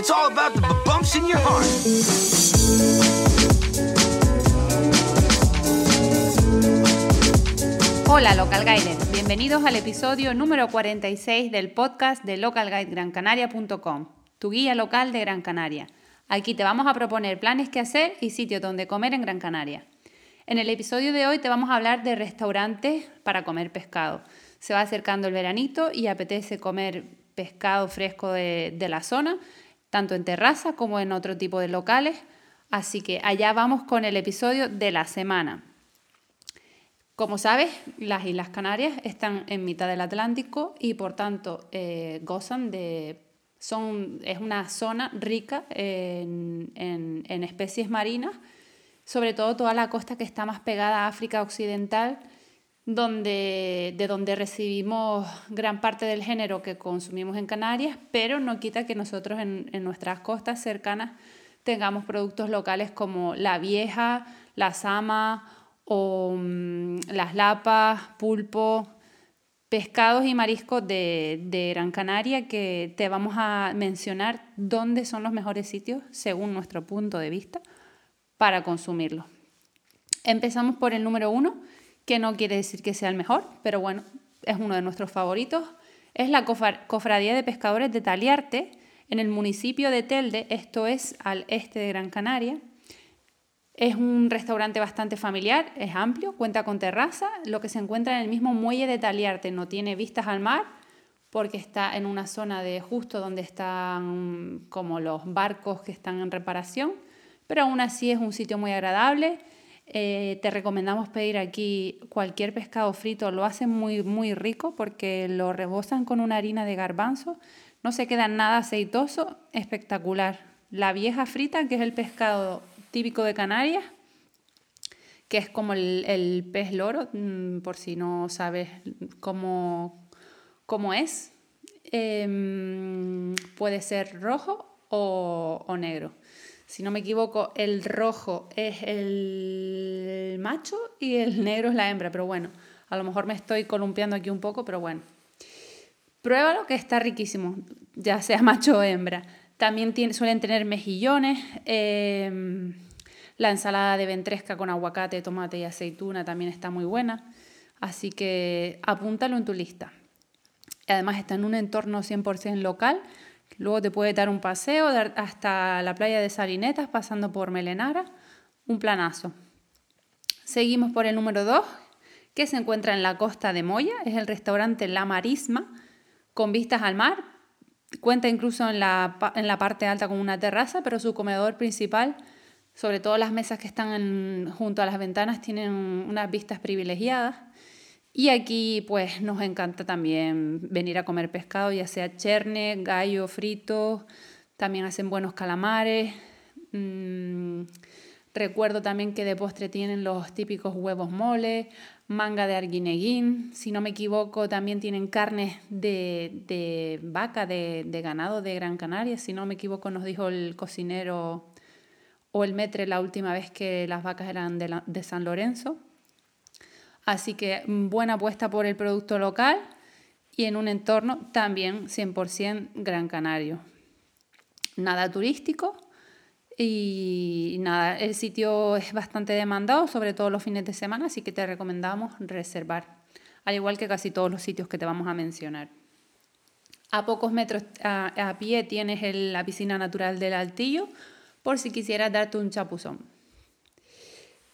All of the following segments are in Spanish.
It's all about the bumps in your heart. Hola Local Guiders, bienvenidos al episodio número 46 del podcast de localguidegrancanaria.com, tu guía local de Gran Canaria. Aquí te vamos a proponer planes que hacer y sitios donde comer en Gran Canaria. En el episodio de hoy te vamos a hablar de restaurantes para comer pescado. Se va acercando el veranito y apetece comer pescado fresco de, la zona, tanto en terraza como en otro tipo de locales. Así que allá vamos con el episodio de la semana. Como sabes, las Islas Canarias están en mitad del Atlántico y por tanto eh, gozan de... Son, es una zona rica en especies marinas sobre todo toda la costa que está más pegada a África Occidental, donde, de donde recibimos gran parte del género que consumimos en Canarias, pero no quita que nosotros en, nuestras costas cercanas tengamos productos locales como la vieja, la sama o mm, las lapas, pulpo, pescados y mariscos de, de, Gran Canaria que te vamos a mencionar dónde son los mejores sitios según nuestro punto de vista para consumirlo. Empezamos por el número uno, que no quiere decir que sea el mejor, pero bueno, es uno de nuestros favoritos. Es la Cofradía de Pescadores de Taliarte, en el municipio de Telde, esto es al este de Gran Canaria. Es un restaurante bastante familiar, es amplio, cuenta con terraza, lo que se encuentra en el mismo muelle de Taliarte, no tiene vistas al mar porque está en una zona de justo donde están como los barcos que están en reparación pero aún así es un sitio muy agradable. Eh, te recomendamos pedir aquí cualquier pescado frito, lo hacen muy, muy rico porque lo rebosan con una harina de garbanzo, no se queda nada aceitoso, espectacular. La vieja frita, que es el pescado típico de Canarias, que es como el, pez loro, mm, por si no sabes cómo, cómo es. Em, puede ser rojo o, o negro si no me equivoco, el rojo es el macho y el negro es la hembra, pero bueno, a lo mejor me estoy columpiando aquí un poco, pero bueno. Pruébalo que está riquísimo, ya sea macho o hembra. También suelen tener mejillones, em, la ensalada de ventresca con aguacate, tomate y aceituna también está muy buena, así que apúntalo en tu lista. Además está en un entorno 100% local, Luego te puede dar un paseo hasta la playa de Salinetas, pasando por Melenara, un planazo. Seguimos por el número 2, que se encuentra en la costa de Moya, es el restaurante La Marisma, con vistas al mar. Cuenta incluso en la, en la parte alta con una terraza, pero su comedor principal, sobre todo las mesas que están junto a las ventanas, tienen unas vistas privilegiadas. Y aquí pues nos encanta también venir a comer pescado, ya sea cherne, gallo frito, también hacen buenos calamares. Mm, recuerdo también que de postre tienen los típicos huevos mole, manga de arguineguín, si no me equivoco también tienen carnes de, vaca, de, ganado de Gran Canaria, si no me equivoco nos dijo el cocinero o el metre la última vez que las vacas eran de San Lorenzo. Así que mm, buena apuesta por el producto local y en un entorno también 100% gran canario. Nada turístico y nada, el sitio es bastante demandado, sobre todo los fines de semana, así que te recomendamos reservar, al igual que casi todos los sitios que te vamos a mencionar. A pocos metros a, pie tienes la piscina natural del Altillo, por si quisieras darte un chapuzón.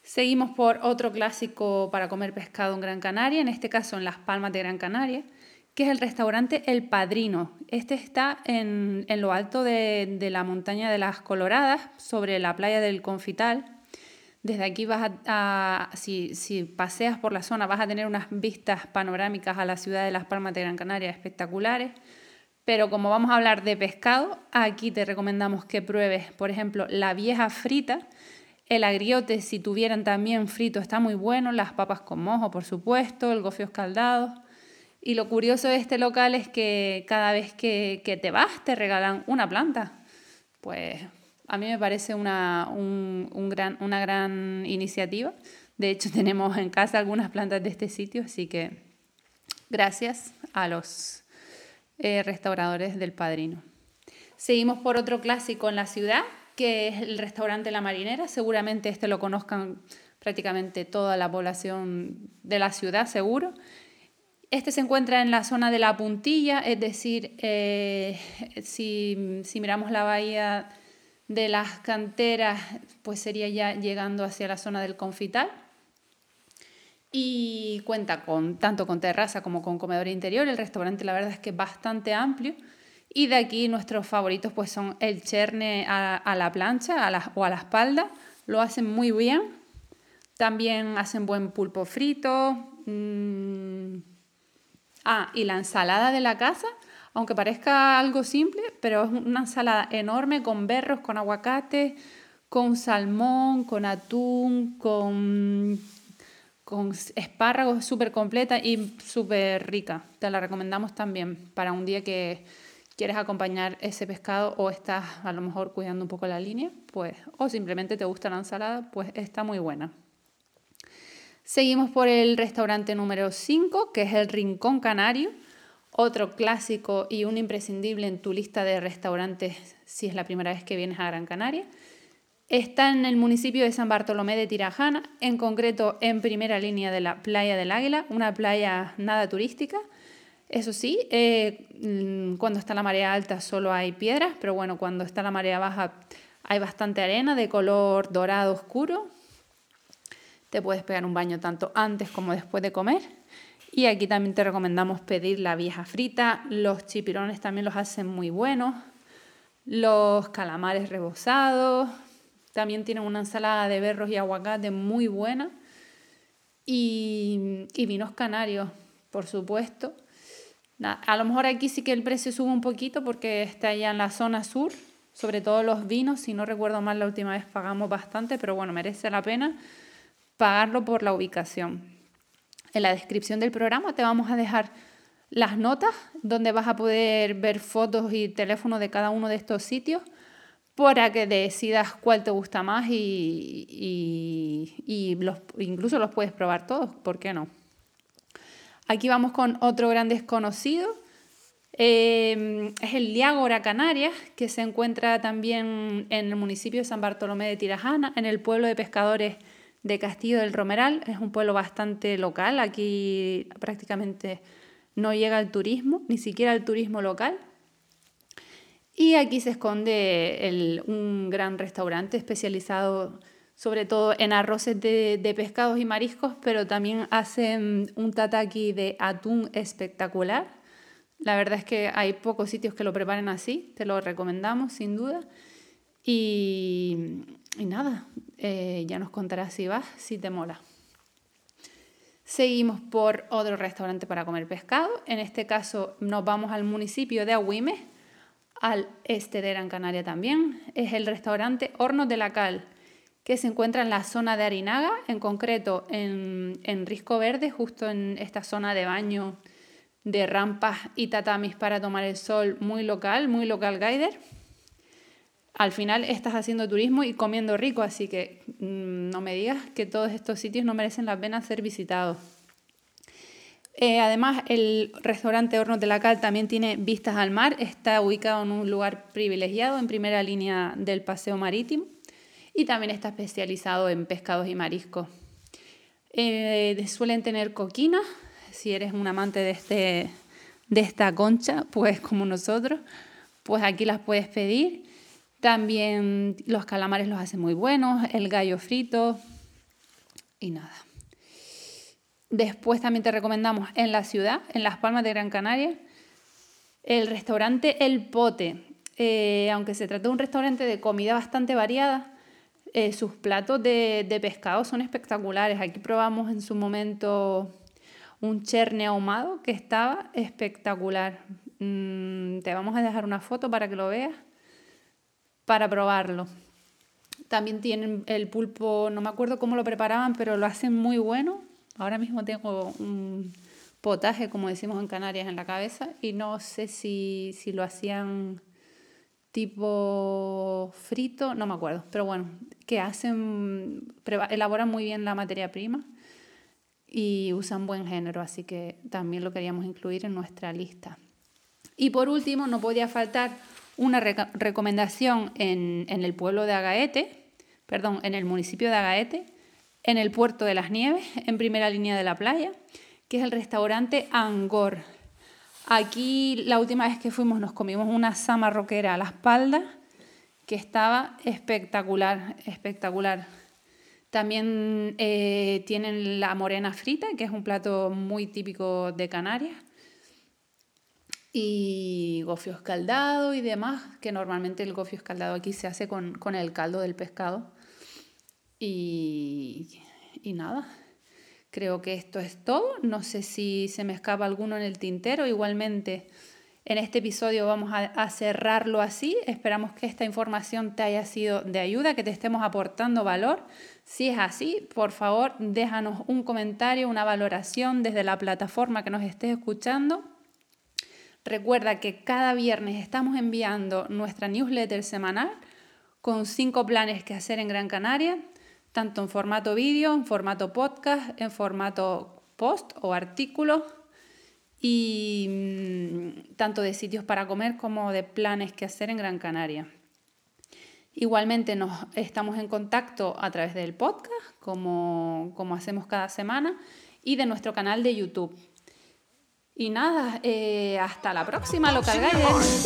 Seguimos por otro clásico para comer pescado en Gran Canaria, en este caso en Las Palmas de Gran Canaria, que es el restaurante El Padrino. Este está en, lo alto de, la montaña de las Coloradas, sobre la playa del Confital. Desde aquí vas a, si, si, paseas por la zona, vas a tener unas vistas panorámicas a la ciudad de Las Palmas de Gran Canaria espectaculares. Pero como vamos a hablar de pescado, aquí te recomendamos que pruebes, por ejemplo, la vieja frita, el agriote, si tuvieran también frito, está muy bueno. Las papas con mojo, por supuesto. El gofio escaldado. Y lo curioso de este local es que cada vez que, te vas te regalan una planta. Pues a mí me parece una, gran, una gran iniciativa. De hecho, tenemos en casa algunas plantas de este sitio, así que gracias a los eh, restauradores del Padrino. Seguimos por otro clásico en la ciudad, que es el restaurante La Marinera. Seguramente este lo conozcan prácticamente toda la población de la ciudad, seguro. Este se encuentra en la zona de la puntilla, es decir, eh, si, si, miramos la bahía de las canteras, pues sería ya llegando hacia la zona del confital. Y cuenta con tanto con terraza como con comedor interior. El restaurante la verdad es que es bastante amplio. Y de aquí nuestros favoritos pues son el cherne a, la plancha a o a la espalda. Lo hacen muy bien. También hacen buen pulpo frito. Mmm, Ah, y la ensalada de la casa, aunque parezca algo simple, pero es una ensalada enorme con berros, con aguacate, con salmón, con atún, con, con espárragos, súper completa y súper rica. Te la recomendamos también para un día que quieres acompañar ese pescado o estás a lo mejor cuidando un poco la línea, pues, o simplemente te gusta la ensalada, pues está muy buena. Seguimos por el restaurante número 5, que es el Rincón Canario, otro clásico y un imprescindible en tu lista de restaurantes si es la primera vez que vienes a Gran Canaria. Está en el municipio de San Bartolomé de Tirajana, en concreto en primera línea de la Playa del Águila, una playa nada turística. Eso sí, eh, mm, cuando está la marea alta solo hay piedras, pero bueno, cuando está la marea baja hay bastante arena de color dorado oscuro, te puedes pegar un baño tanto antes como después de comer. Y aquí también te recomendamos pedir la vieja frita. Los chipirones también los hacen muy buenos. Los calamares rebozados. También tienen una ensalada de berros y aguacate muy buena. Y, vinos canarios, por supuesto. A lo mejor aquí sí que el precio sube un poquito porque está ya en la zona sur, sobre todo los vinos. Si no recuerdo mal, la última vez pagamos bastante, pero bueno, merece la pena pagarlo por la ubicación. En la descripción del programa te vamos a dejar las notas donde vas a poder ver fotos y teléfonos de cada uno de estos sitios para que decidas cuál te gusta más y, los, incluso los puedes probar todos, ¿por qué no? Aquí vamos con otro gran desconocido. Eh, es el Liágora Canarias, que se encuentra también en el municipio de San Bartolomé de Tirajana, en el pueblo de pescadores de Castillo del Romeral. Es un pueblo bastante local, aquí prácticamente no llega el turismo, ni siquiera el turismo local. Y aquí se esconde un gran restaurante especializado sobre todo en arroces de, de, pescados y mariscos, pero también hacen un tataki de atún espectacular. La verdad es que hay pocos sitios que lo preparen así, te lo recomendamos sin duda. Y, y nada, eh, ya nos contarás si vas, si te mola. Seguimos por otro restaurante para comer pescado. En este caso nos vamos al municipio de Agüimes, al este de Gran Canaria también. Es el restaurante Hornos de la Cal, que se encuentra en la zona de Arinaga, en concreto en, en Risco Verde, justo en esta zona de baño de rampas y tatamis para tomar el sol, muy local, muy local guider al final estás haciendo turismo y comiendo rico, así que mm, no me digas que todos estos sitios no merecen la pena ser visitados. Eh, además, el restaurante Hornos de la Cal también tiene vistas al mar, está ubicado en un lugar privilegiado, en primera línea del paseo marítimo, y también está especializado en pescados y mariscos. Eh, suelen tener coquinas, si eres un amante de, este, de esta concha, pues como nosotros, pues aquí las puedes pedir también los calamares los hacen muy buenos, el gallo frito y nada. Después también te recomendamos en la ciudad, en Las Palmas de Gran Canaria, el restaurante El Pote. Eh, aunque se trata de un restaurante de comida bastante variada, eh, sus platos de, pescado son espectaculares. Aquí probamos en su momento un cherne ahumado que estaba espectacular. Mm, te vamos a dejar una foto para que lo veas para probarlo. También tienen el pulpo, no me acuerdo cómo lo preparaban, pero lo hacen muy bueno. Ahora mismo tengo un potaje, como decimos en Canarias, en la cabeza y no sé si, si lo hacían tipo frito, no me acuerdo, pero bueno, que hacen, elaboran muy bien la materia prima y usan buen género, así que también lo queríamos incluir en nuestra lista. Y por último, no podía faltar una recomendación en, en, el pueblo de Agaete, perdón, en el municipio de Agaete, en el puerto de las Nieves, en primera línea de la playa, que es el restaurante Angor. Aquí la última vez que fuimos nos comimos una sama roquera a la espalda, que estaba espectacular, espectacular. También eh, tienen la morena frita, que es un plato muy típico de Canarias. Y gofio escaldado y demás, que normalmente el gofio escaldado aquí se hace con, con el caldo del pescado. Y, y nada, creo que esto es todo. No sé si se me escapa alguno en el tintero. Igualmente, en este episodio vamos a, cerrarlo así. Esperamos que esta información te haya sido de ayuda, que te estemos aportando valor. Si es así, por favor, déjanos un comentario, una valoración desde la plataforma que nos estés escuchando. Recuerda que cada viernes estamos enviando nuestra newsletter semanal con cinco planes que hacer en Gran Canaria, tanto en formato vídeo, en formato podcast, en formato post o artículo y mm, tanto de sitios para comer como de planes que hacer en Gran Canaria. Igualmente nos estamos en contacto a través del podcast, como, como hacemos cada semana, y de nuestro canal de YouTube. Y nada, eh, hasta la próxima, Local Guiders.